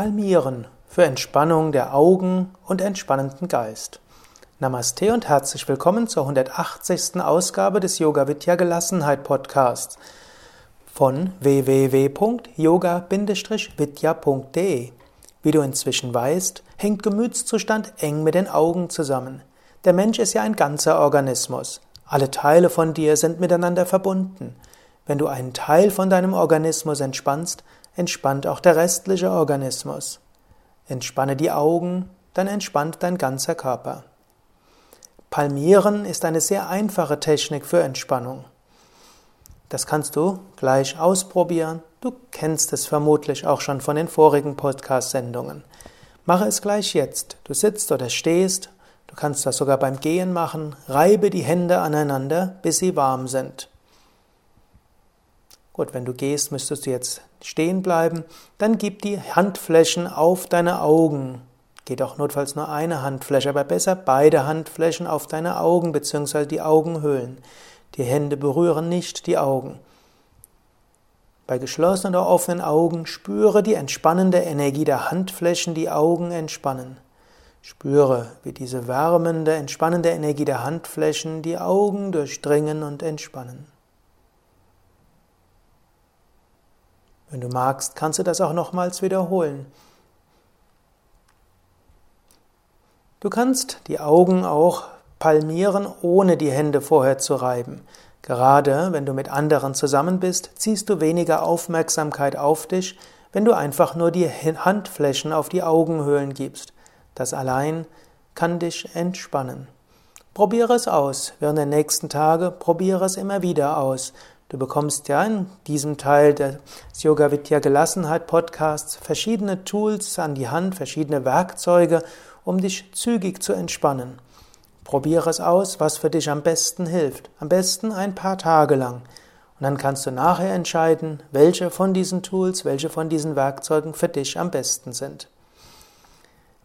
Palmieren für Entspannung der Augen und entspannenden Geist. Namaste und herzlich willkommen zur 180. Ausgabe des Yoga Vidya Gelassenheit Podcasts von www.yoga-vidya.de. Wie du inzwischen weißt, hängt Gemütszustand eng mit den Augen zusammen. Der Mensch ist ja ein ganzer Organismus. Alle Teile von dir sind miteinander verbunden. Wenn du einen Teil von deinem Organismus entspannst, entspannt auch der restliche Organismus. Entspanne die Augen, dann entspannt dein ganzer Körper. Palmieren ist eine sehr einfache Technik für Entspannung. Das kannst du gleich ausprobieren. Du kennst es vermutlich auch schon von den vorigen Podcast-Sendungen. Mache es gleich jetzt. Du sitzt oder stehst. Du kannst das sogar beim Gehen machen. Reibe die Hände aneinander, bis sie warm sind. Gut, wenn du gehst, müsstest du jetzt stehen bleiben. Dann gib die Handflächen auf deine Augen. Geht auch notfalls nur eine Handfläche, aber besser beide Handflächen auf deine Augen bzw. die Augenhöhlen. Die Hände berühren nicht die Augen. Bei geschlossenen oder offenen Augen spüre die entspannende Energie der Handflächen die Augen entspannen. Spüre, wie diese wärmende, entspannende Energie der Handflächen die Augen durchdringen und entspannen. Wenn du magst, kannst du das auch nochmals wiederholen. Du kannst die Augen auch palmieren, ohne die Hände vorher zu reiben. Gerade wenn du mit anderen zusammen bist, ziehst du weniger Aufmerksamkeit auf dich, wenn du einfach nur die Handflächen auf die Augenhöhlen gibst. Das allein kann dich entspannen. Probiere es aus. Während der nächsten Tage probiere es immer wieder aus. Du bekommst ja in diesem Teil des Yoga Vidya Gelassenheit Podcasts verschiedene Tools an die Hand, verschiedene Werkzeuge, um dich zügig zu entspannen. Probiere es aus, was für dich am besten hilft. Am besten ein paar Tage lang. Und dann kannst du nachher entscheiden, welche von diesen Tools, welche von diesen Werkzeugen für dich am besten sind.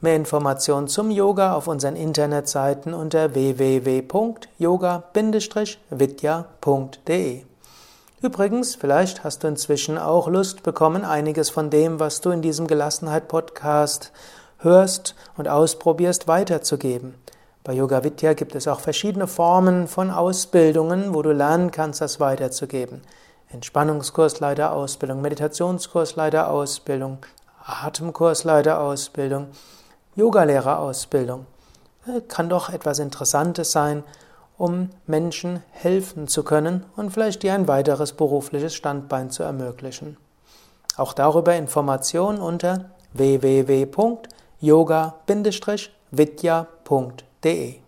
Mehr Informationen zum Yoga auf unseren Internetseiten unter www.yoga-vidya.de. Übrigens, vielleicht hast du inzwischen auch Lust bekommen, einiges von dem, was du in diesem Gelassenheit-Podcast hörst und ausprobierst, weiterzugeben. Bei Yoga Vidya gibt es auch verschiedene Formen von Ausbildungen, wo du lernen kannst, das weiterzugeben. Entspannungskursleiterausbildung, Meditationskursleiterausbildung, Atemkursleiterausbildung, Yogalehrerausbildung. Kann doch etwas Interessantes sein, um Menschen helfen zu können und vielleicht dir ein weiteres berufliches Standbein zu ermöglichen. Auch darüber Informationen unter www.yoga-vidya.de